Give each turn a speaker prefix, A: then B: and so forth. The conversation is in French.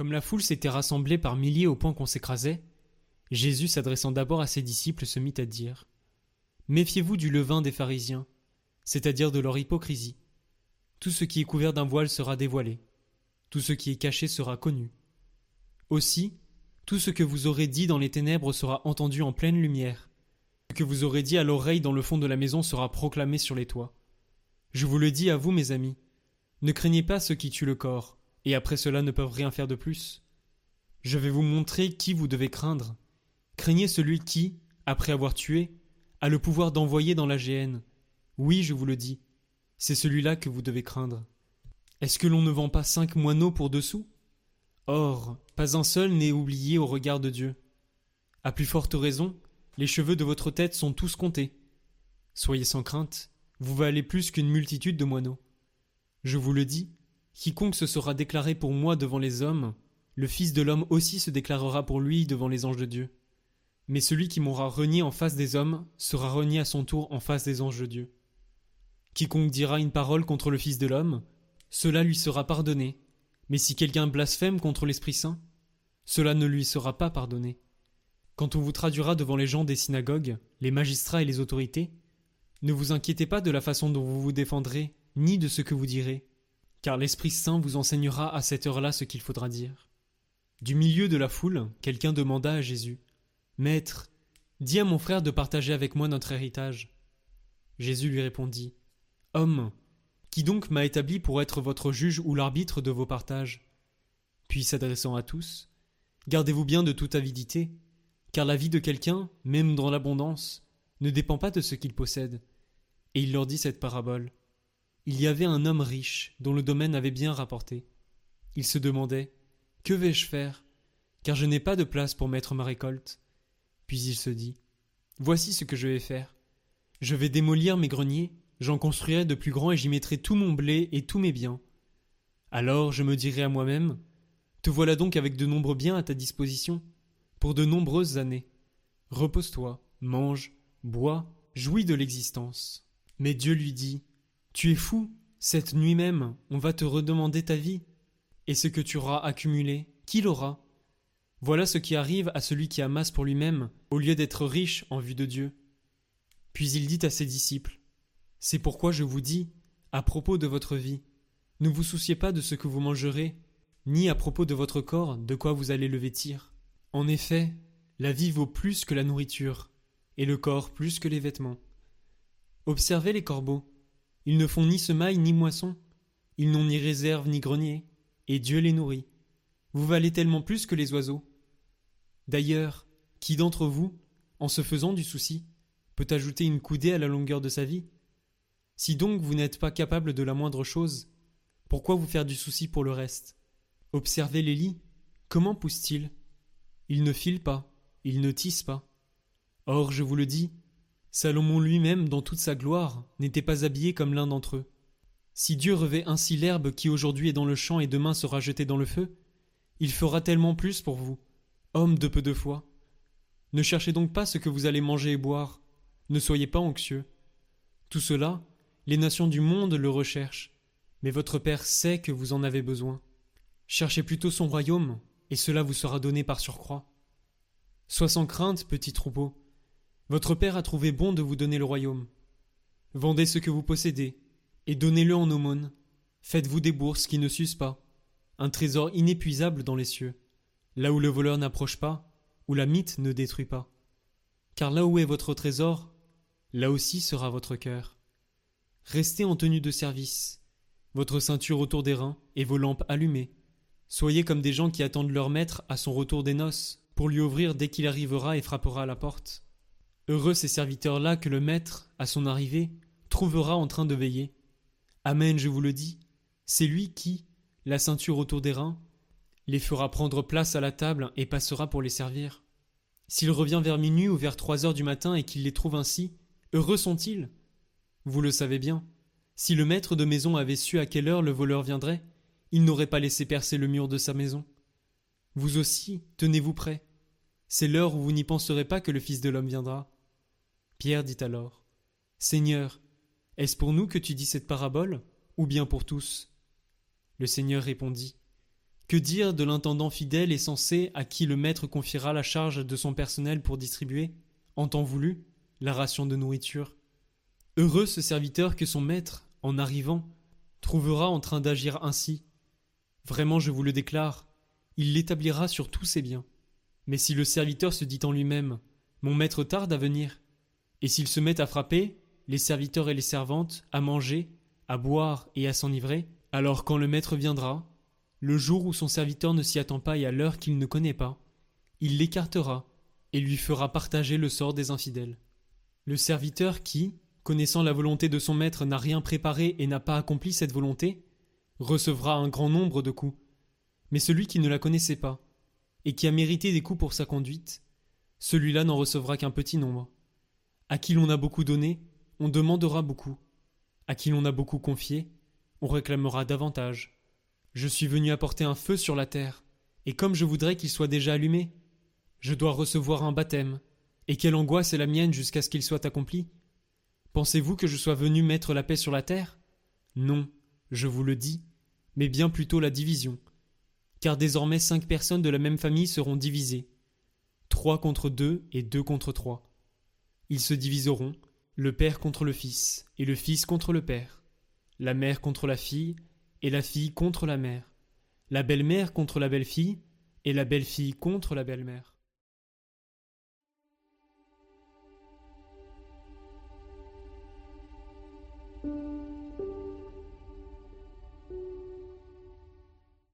A: Comme la foule s'était rassemblée par milliers au point qu'on s'écrasait, Jésus, s'adressant d'abord à ses disciples, se mit à dire Méfiez-vous du levain des pharisiens, c'est-à-dire de leur hypocrisie. Tout ce qui est couvert d'un voile sera dévoilé, tout ce qui est caché sera connu. Aussi, tout ce que vous aurez dit dans les ténèbres sera entendu en pleine lumière. Ce que vous aurez dit à l'oreille dans le fond de la maison sera proclamé sur les toits. Je vous le dis à vous, mes amis, ne craignez pas ceux qui tuent le corps, et après cela ne peuvent rien faire de plus. Je vais vous montrer qui vous devez craindre. Craignez celui qui, après avoir tué, a le pouvoir d'envoyer dans la géhenne. Oui, je vous le dis, c'est celui-là que vous devez craindre. Est-ce que l'on ne vend pas cinq moineaux pour deux sous? Or, pas un seul n'est oublié au regard de Dieu. À plus forte raison, les cheveux de votre tête sont tous comptés. Soyez sans crainte, vous valez plus qu'une multitude de moineaux. Je vous le dis, quiconque se sera déclaré pour moi devant les hommes, le Fils de l'homme aussi se déclarera pour lui devant les anges de Dieu. Mais celui qui m'aura renié en face des hommes sera renié à son tour en face des anges de Dieu. Quiconque dira une parole contre le Fils de l'homme, cela lui sera pardonné, mais si quelqu'un blasphème contre l'Esprit Saint, cela ne lui sera pas pardonné. Quand on vous traduira devant les gens des synagogues, les magistrats et les autorités, ne vous inquiétez pas de la façon dont vous vous défendrez, ni de ce que vous direz, car l'Esprit Saint vous enseignera à cette heure-là ce qu'il faudra dire. Du milieu de la foule, quelqu'un demanda à Jésus Maître, dis à mon frère de partager avec moi notre héritage. Jésus lui répondit Homme, qui donc m'a établi pour être votre juge ou l'arbitre de vos partages? Puis s'adressant à tous, Gardez-vous bien de toute avidité, car la vie de quelqu'un, même dans l'abondance, ne dépend pas de ce qu'il possède. Et il leur dit cette parabole. Il y avait un homme riche dont le domaine avait bien rapporté. Il se demandait Que vais-je faire? Car je n'ai pas de place pour mettre ma récolte. Puis il se dit Voici ce que je vais faire. Je vais démolir mes greniers J'en construirai de plus grands et j'y mettrai tout mon blé et tous mes biens. Alors je me dirai à moi-même Te voilà donc avec de nombreux biens à ta disposition, pour de nombreuses années. Repose-toi, mange, bois, jouis de l'existence. Mais Dieu lui dit Tu es fou, cette nuit même, on va te redemander ta vie. Et ce que tu auras accumulé, qui l'aura? Voilà ce qui arrive à celui qui amasse pour lui-même, au lieu d'être riche en vue de Dieu. Puis il dit à ses disciples c'est pourquoi je vous dis, à propos de votre vie, ne vous souciez pas de ce que vous mangerez, ni à propos de votre corps, de quoi vous allez le vêtir. En effet, la vie vaut plus que la nourriture, et le corps plus que les vêtements. Observez les corbeaux. Ils ne font ni semaille ni moisson, ils n'ont ni réserve ni grenier, et Dieu les nourrit. Vous valez tellement plus que les oiseaux. D'ailleurs, qui d'entre vous, en se faisant du souci, peut ajouter une coudée à la longueur de sa vie? Si donc vous n'êtes pas capable de la moindre chose, pourquoi vous faire du souci pour le reste? Observez les lits. Comment poussent-ils? Ils ne filent pas, ils ne tissent pas. Or, je vous le dis, Salomon lui-même, dans toute sa gloire, n'était pas habillé comme l'un d'entre eux. Si Dieu revêt ainsi l'herbe qui aujourd'hui est dans le champ et demain sera jetée dans le feu, il fera tellement plus pour vous, hommes de peu de foi. Ne cherchez donc pas ce que vous allez manger et boire, ne soyez pas anxieux. Tout cela, les nations du monde le recherchent, mais votre Père sait que vous en avez besoin. Cherchez plutôt son royaume, et cela vous sera donné par surcroît. Sois sans crainte, petit troupeau. Votre Père a trouvé bon de vous donner le royaume. Vendez ce que vous possédez, et donnez-le en aumône. Faites-vous des bourses qui ne s'usent pas, un trésor inépuisable dans les cieux, là où le voleur n'approche pas, où la mythe ne détruit pas. Car là où est votre trésor, là aussi sera votre cœur. Restez en tenue de service, votre ceinture autour des reins et vos lampes allumées. Soyez comme des gens qui attendent leur maître à son retour des noces, pour lui ouvrir dès qu'il arrivera et frappera à la porte. Heureux ces serviteurs-là que le maître, à son arrivée, trouvera en train de veiller. Amen, je vous le dis, c'est lui qui, la ceinture autour des reins, les fera prendre place à la table et passera pour les servir. S'il revient vers minuit ou vers trois heures du matin et qu'il les trouve ainsi, heureux sont-ils? Vous le savez bien. Si le maître de maison avait su à quelle heure le voleur viendrait, il n'aurait pas laissé percer le mur de sa maison. Vous aussi, tenez-vous prêt. C'est l'heure où vous n'y penserez pas que le Fils de l'homme viendra. Pierre dit alors Seigneur, est-ce pour nous que tu dis cette parabole, ou bien pour tous? Le Seigneur répondit Que dire de l'intendant fidèle et sensé à qui le maître confiera la charge de son personnel pour distribuer, en temps voulu, la ration de nourriture? Heureux ce serviteur que son maître, en arrivant, trouvera en train d'agir ainsi. Vraiment, je vous le déclare, il l'établira sur tous ses biens. Mais si le serviteur se dit en lui-même Mon maître tarde à venir, et s'il se met à frapper, les serviteurs et les servantes, à manger, à boire et à s'enivrer, alors quand le maître viendra, le jour où son serviteur ne s'y attend pas et à l'heure qu'il ne connaît pas, il l'écartera et lui fera partager le sort des infidèles. Le serviteur qui, connaissant la volonté de son maître, n'a rien préparé et n'a pas accompli cette volonté, recevra un grand nombre de coups. Mais celui qui ne la connaissait pas, et qui a mérité des coups pour sa conduite, celui-là n'en recevra qu'un petit nombre. À qui l'on a beaucoup donné, on demandera beaucoup. À qui l'on a beaucoup confié, on réclamera davantage. Je suis venu apporter un feu sur la terre, et comme je voudrais qu'il soit déjà allumé, je dois recevoir un baptême, et quelle angoisse est la mienne jusqu'à ce qu'il soit accompli. Pensez-vous que je sois venu mettre la paix sur la terre? Non, je vous le dis, mais bien plutôt la division. Car désormais cinq personnes de la même famille seront divisées. Trois contre deux et deux contre trois. Ils se diviseront, le père contre le fils, et le fils contre le père, la mère contre la fille, et la fille contre la mère, la belle-mère contre la belle-fille, et la belle-fille contre la belle-mère.